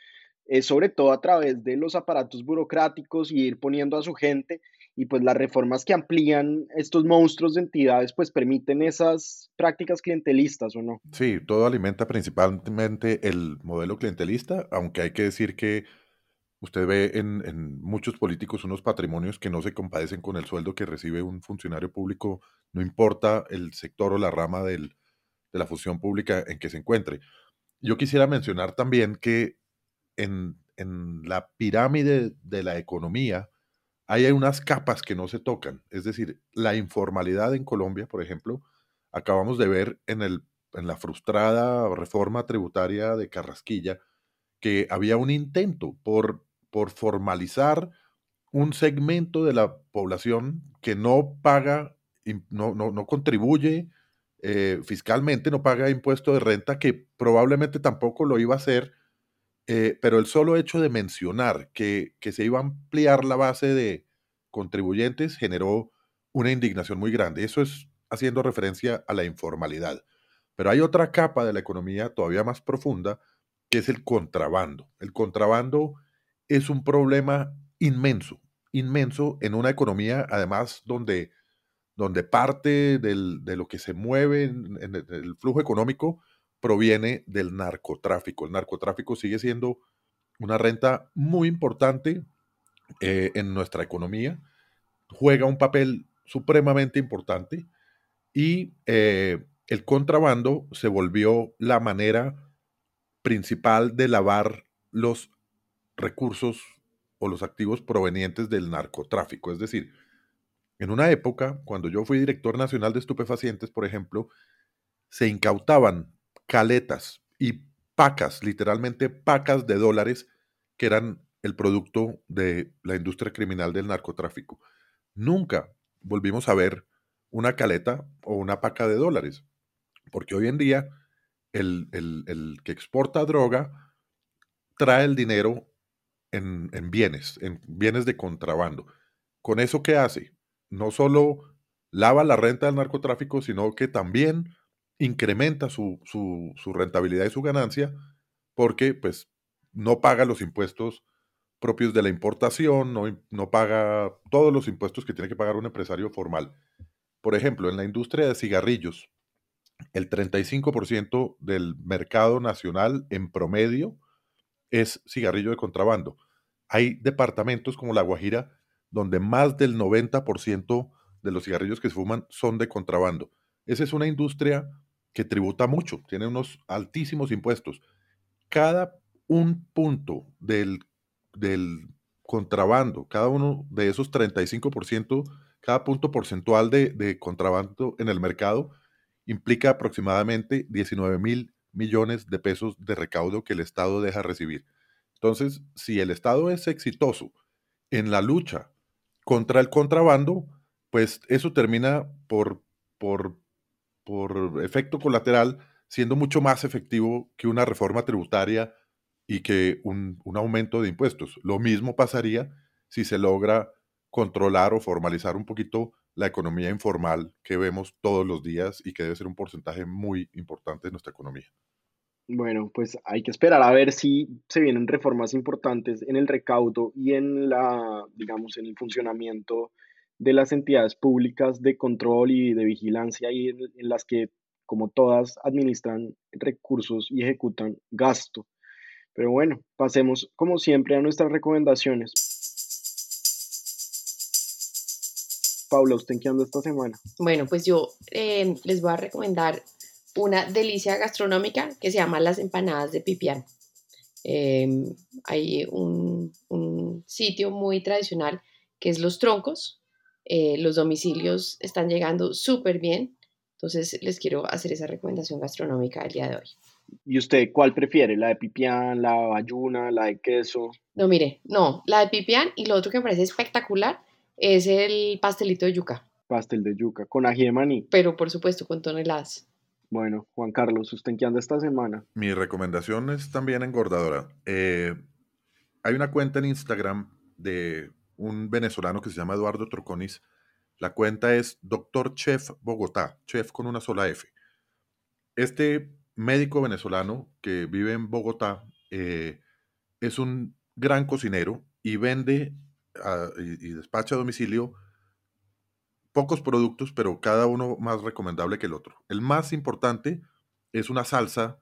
es sobre todo a través de los aparatos burocráticos y ir poniendo a su gente y pues las reformas que amplían estos monstruos de entidades pues permiten esas prácticas clientelistas o no. Sí, todo alimenta principalmente el modelo clientelista, aunque hay que decir que usted ve en, en, muchos políticos unos patrimonios que no se compadecen con el sueldo que recibe un funcionario público, no importa el sector o la rama del, de la función pública en que se encuentre. Yo quisiera mencionar también que en, en la pirámide de la economía, hay unas capas que no se tocan. Es decir, la informalidad en Colombia, por ejemplo, acabamos de ver en, el, en la frustrada reforma tributaria de Carrasquilla que había un intento por, por formalizar un segmento de la población que no paga, no, no, no contribuye eh, fiscalmente, no paga impuesto de renta, que probablemente tampoco lo iba a hacer eh, pero el solo hecho de mencionar que, que, se iba a ampliar la base de contribuyentes generó una indignación muy grande. Eso es haciendo referencia a la informalidad. Pero hay otra capa de la economía todavía más profunda, que es el contrabando. El contrabando es un problema inmenso, inmenso en una economía, además, donde, donde parte del, de lo que se mueve en, el flujo económico proviene del narcotráfico. El narcotráfico sigue siendo una renta muy importante eh, en nuestra economía, juega un papel supremamente importante y eh, el contrabando se volvió la manera principal de lavar los recursos o los activos provenientes del narcotráfico. Es decir, en una época, cuando yo fui director nacional de estupefacientes, por ejemplo, se incautaban caletas y pacas, literalmente pacas de dólares, que eran el producto de la industria criminal del narcotráfico. Nunca volvimos a ver una caleta o una paca de dólares, porque hoy en día el, que exporta droga trae el dinero en, en, bienes, en bienes de contrabando. ¿Con eso qué hace? No solo lava la renta del narcotráfico, sino que también incrementa su, su, su rentabilidad y su ganancia porque pues no paga los impuestos propios de la importación, no, no paga todos los impuestos que tiene que pagar un empresario formal. Por ejemplo, en la industria de cigarrillos, el 35% del mercado nacional en promedio es cigarrillo de contrabando. Hay departamentos como La Guajira donde más del 90% de los cigarrillos que se fuman son de contrabando. Esa es una industria que tributa mucho, tiene unos altísimos impuestos. Cada un punto del, del contrabando, cada uno de esos 35%, cada punto porcentual de, de contrabando en el mercado implica aproximadamente 19 mil millones de pesos de recaudo que el Estado deja recibir. Entonces, si el Estado es exitoso en la lucha contra el contrabando, pues eso termina por, por, por efecto colateral siendo mucho más efectivo que una reforma tributaria y que un, un aumento de impuestos. Lo mismo pasaría si se logra controlar o formalizar un poquito la economía informal que vemos todos los días y que debe ser un porcentaje muy importante de nuestra economía. Bueno, pues hay que esperar a ver si se vienen reformas importantes en el recaudo y en la, digamos, en el funcionamiento de las entidades públicas de control y de vigilancia y en, en las que, como todas, administran recursos y ejecutan gasto. Pero bueno, pasemos como siempre a nuestras recomendaciones. Paula, ¿usted en qué anda esta semana? Bueno, pues yo eh, les voy a recomendar una delicia gastronómica que se llama las empanadas de pipián. Em, hay un, sitio muy tradicional que es Los Troncos. Eh, los domicilios están llegando súper bien. Entonces les quiero hacer esa recomendación gastronómica el día de hoy. ¿Y usted cuál prefiere? ¿La de pipián, la bayuna, la de queso? No, mire, no, la de pipián y lo otro que me parece espectacular es el pastelito de yuca. Pastel de yuca, con ají de maní. Pero por supuesto con toneladas. Bueno, Juan Carlos, ¿usted en qué anda esta semana? Mi recomendación es también engordadora. Eh, hay una cuenta en Instagram de un venezolano que se llama Eduardo Troconis. La cuenta es Doctor Chef Bogotá, chef con una sola F. Este médico venezolano que vive en Bogotá eh, es un gran cocinero y vende y, despacha a domicilio pocos productos, pero cada uno más recomendable que el otro. El más importante es una salsa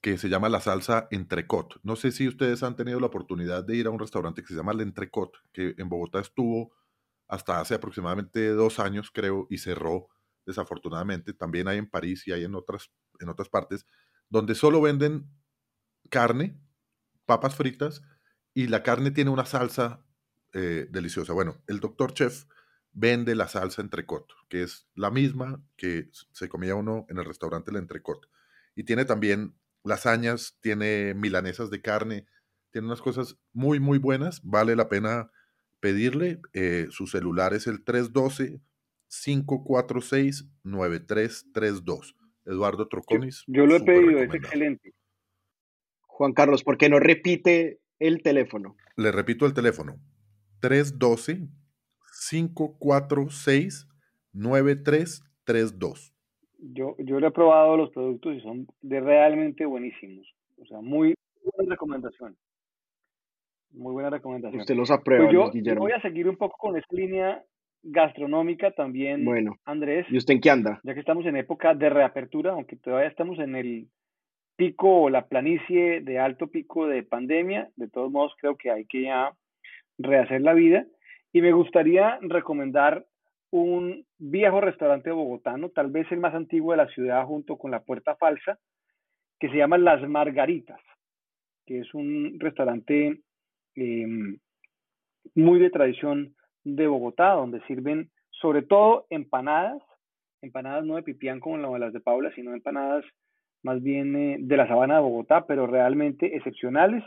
que se llama la salsa entrecot. No sé si ustedes han tenido la oportunidad de ir a un restaurante que se llama el entrecot, que en Bogotá estuvo hasta hace aproximadamente dos años, creo, y cerró desafortunadamente. También hay en París y hay en otras, en otras partes, donde solo venden carne, papas fritas, y la carne tiene una salsa eh, deliciosa. Bueno, el doctor chef vende la salsa entrecot, que es la misma que se comía uno en el restaurante el entrecot. Y tiene también lasañas, tiene milanesas de carne, tiene unas cosas muy, muy buenas. Vale la pena pedirle. Eh, su celular es el 312-546-9332. Eduardo Troconis. Yo, yo lo he pedido, es excelente. Juan Carlos, ¿por qué no repite el teléfono? Le repito el teléfono. 312-546-9332. Yo, yo le he probado los productos y son de realmente buenísimos. O sea, muy buena recomendación. Muy buena recomendación. Usted los aprueba, pues yo, Guillermo. voy a seguir un poco con esta línea gastronómica también, bueno, Andrés. ¿Y usted en qué anda? Ya que estamos en época de reapertura, aunque todavía estamos en el pico o la planicie de alto pico de pandemia, de todos modos creo que hay que ya rehacer la vida. Y me gustaría recomendar un viejo restaurante bogotano, tal vez el más antiguo de la ciudad junto con la Puerta Falsa, que se llama Las Margaritas, que es un restaurante em, muy de tradición de Bogotá, donde sirven sobre todo empanadas, empanadas no de pipián como las de Paula, sino empanadas más bien eh, de la sabana de Bogotá, pero realmente excepcionales.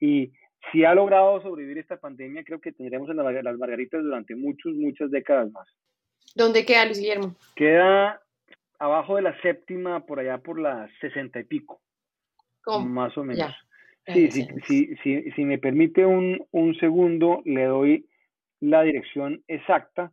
Y si ha logrado sobrevivir esta pandemia, creo que tendremos en las margaritas durante muchas, muchas décadas más. ¿Dónde queda Luis Guillermo? Queda abajo de la séptima, por allá por las sesenta y pico. ¿Cómo? Más o menos. Sí, sí, sí, sí, si me permite un, un, segundo, le doy la dirección exacta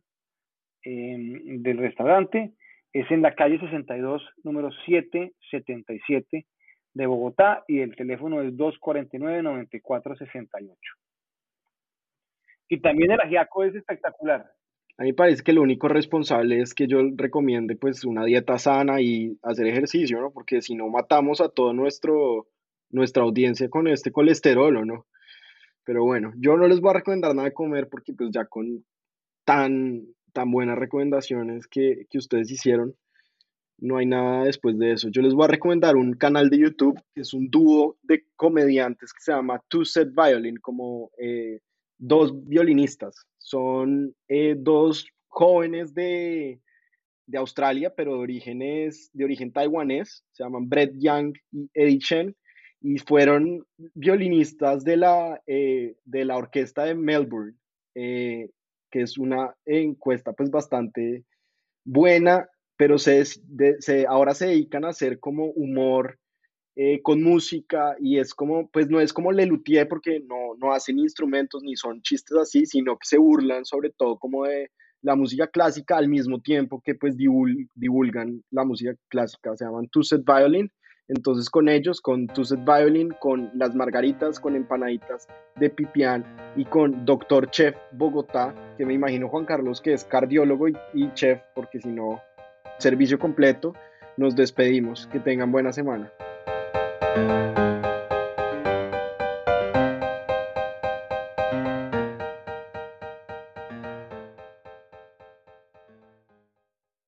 em, del restaurante. Es en la calle 62, número 777 de Bogotá y el teléfono es 249-9468. Y también el ajiaco es espectacular. A mí parece que lo único responsable es que yo recomiende pues una dieta sana y hacer ejercicio, ¿no? Porque si no matamos a todo nuestro nuestra audiencia con este colesterol, ¿o no? Pero bueno, yo no les voy a recomendar nada de comer porque pues ya con tan, tan buenas recomendaciones que, que ustedes hicieron, no hay nada después de eso. Yo les voy a recomendar un canal de YouTube que es un dúo de comediantes que se llama Two Set Violin, como eh, dos violinistas. Son eh, dos jóvenes de, de, Australia, pero de, orígenes, de origen taiwanés. Se llaman Brett Young y Eddie Chen. Y fueron violinistas de la, eh, de la orquesta de Melbourne, que es una encuesta pues bastante buena pero se, se, ahora se dedican a hacer como humor eh, con música y es como, pues no es como Lelutier porque no, no hacen instrumentos ni son chistes así, sino que se burlan sobre todo como de la música clásica al mismo tiempo que pues divulgan la música clásica, se llaman Two Set Violin, entonces con ellos, con Two Set Violin, con las margaritas, con empanaditas de pipián y con Doctor Chef Bogotá, que me imagino Juan Carlos que es cardiólogo y chef, porque si no servicio completo. Nos despedimos. Que tengan buena semana.